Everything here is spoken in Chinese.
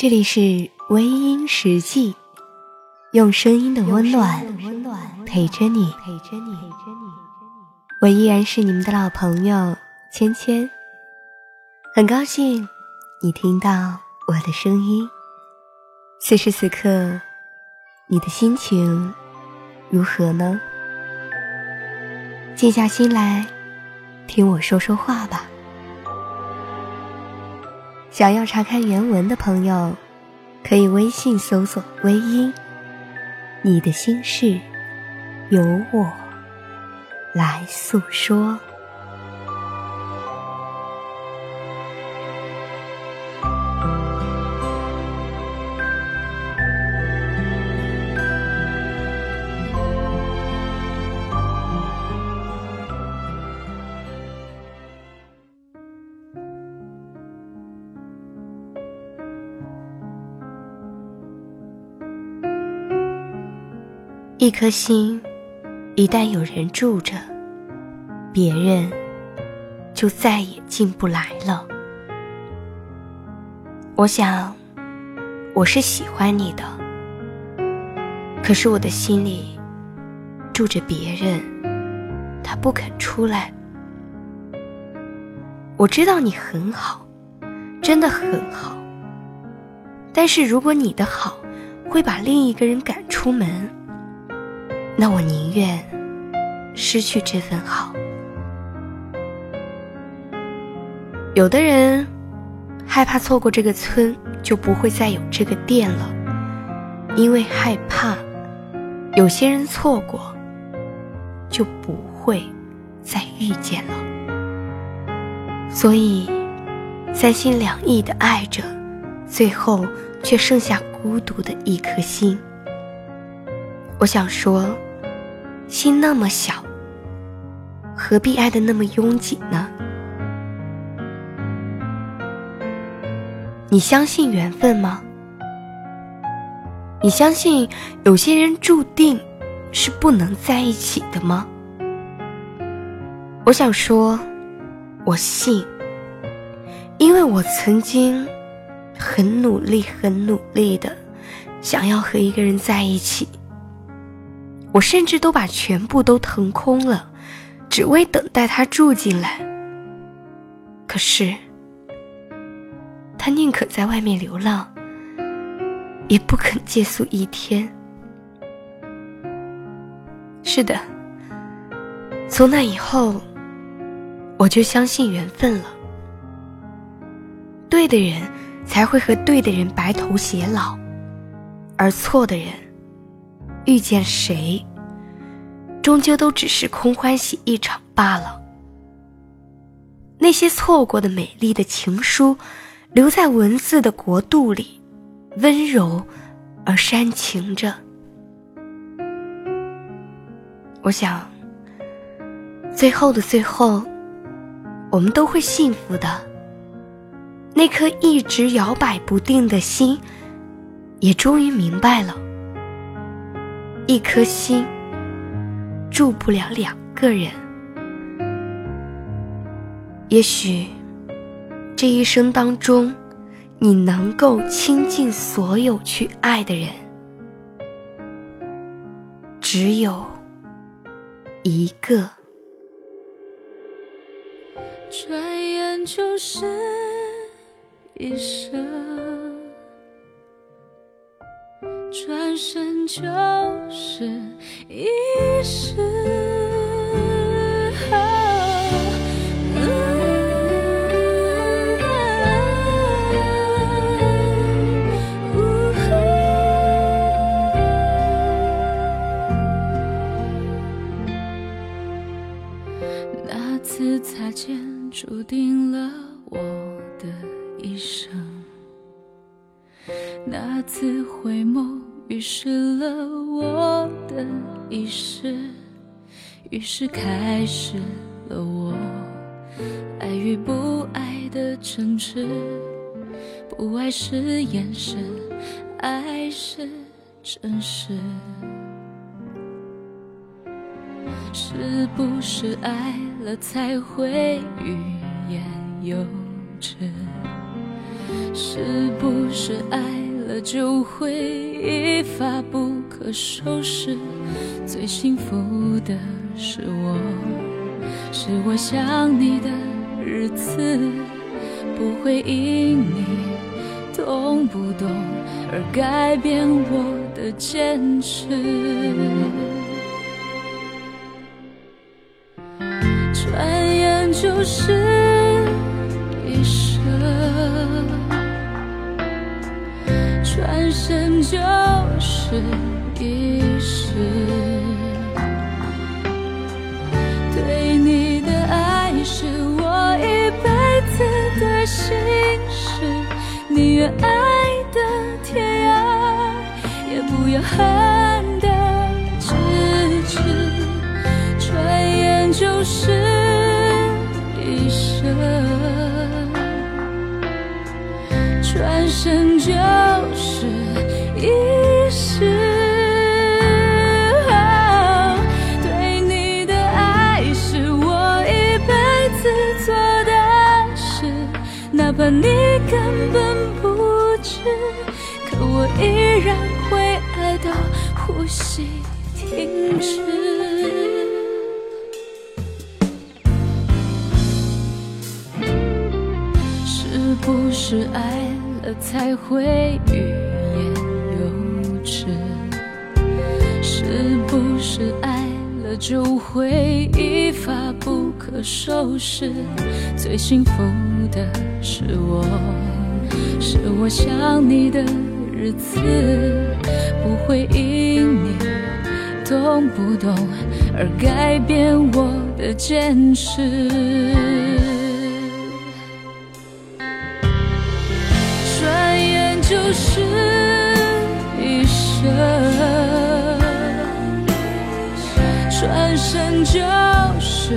这里是微音时记，用声音的温暖陪着你。我依然是你们的老朋友芊芊，很高兴你听到我的声音。此时此刻，你的心情如何呢？静下心来，听我说说话吧。想要查看原文的朋友，可以微信搜索“微音”，你的心事由我来诉说。一颗心，一旦有人住着，别人就再也进不来了。我想，我是喜欢你的，可是我的心里住着别人，他不肯出来。我知道你很好，真的很好，但是如果你的好会把另一个人赶出门。那我宁愿失去这份好。有的人害怕错过这个村，就不会再有这个店了，因为害怕有些人错过，就不会再遇见了。所以三心两意的爱着，最后却剩下孤独的一颗心。我想说。心那么小，何必爱的那么拥挤呢？你相信缘分吗？你相信有些人注定是不能在一起的吗？我想说，我信，因为我曾经很努力、很努力的想要和一个人在一起。我甚至都把全部都腾空了，只为等待他住进来。可是，他宁可在外面流浪，也不肯借宿一天。是的，从那以后，我就相信缘分了。对的人才会和对的人白头偕老，而错的人。遇见谁，终究都只是空欢喜一场罢了。那些错过的美丽的情书，留在文字的国度里，温柔而煽情着。我想，最后的最后，我们都会幸福的。那颗一直摇摆不定的心，也终于明白了。一颗心住不了两个人。也许这一生当中，你能够倾尽所有去爱的人，只有一个。转眼就是一生。转身就是一世。那次擦肩，注定了我的一生。那次回眸，预示了我的一世，于是开始了我爱与不爱的争执。不爱是掩饰，爱是真实。是不是爱了才会欲言又止？是不是爱了就会一发不可收拾？最幸福的是我，是我想你的日子，不会因你懂不懂而改变我的坚持。转眼就是转身就是一世。对你的爱是我一辈子的心事，宁愿爱的天涯，也不要恨呼吸停止。是不是爱了才会欲言又止？是不是爱了就会一发不可收拾？最幸福的是我，是我想你的日子，不会因你懂不懂而改变我的坚持。转眼就是一生，转身就是